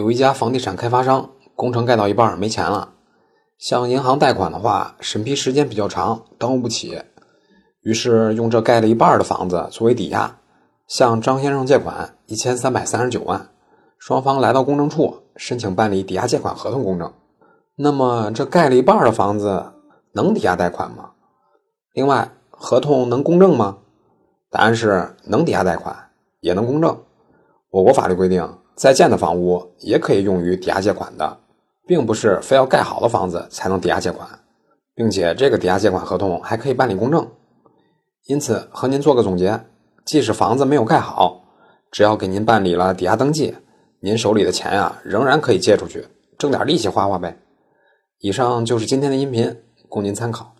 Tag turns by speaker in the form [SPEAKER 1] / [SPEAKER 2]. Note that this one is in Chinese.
[SPEAKER 1] 有一家房地产开发商工程盖到一半没钱了，向银行贷款的话，审批时间比较长，耽误不起，于是用这盖了一半的房子作为抵押，向张先生借款一千三百三十九万。双方来到公证处申请办理抵押借款合同公证。那么这盖了一半的房子能抵押贷款吗？另外，合同能公证吗？答案是能抵押贷款，也能公证。我国法律规定。在建的房屋也可以用于抵押借款的，并不是非要盖好的房子才能抵押借款，并且这个抵押借款合同还可以办理公证。因此，和您做个总结：即使房子没有盖好，只要给您办理了抵押登记，您手里的钱呀仍然可以借出去，挣点利息花花呗。以上就是今天的音频，供您参考。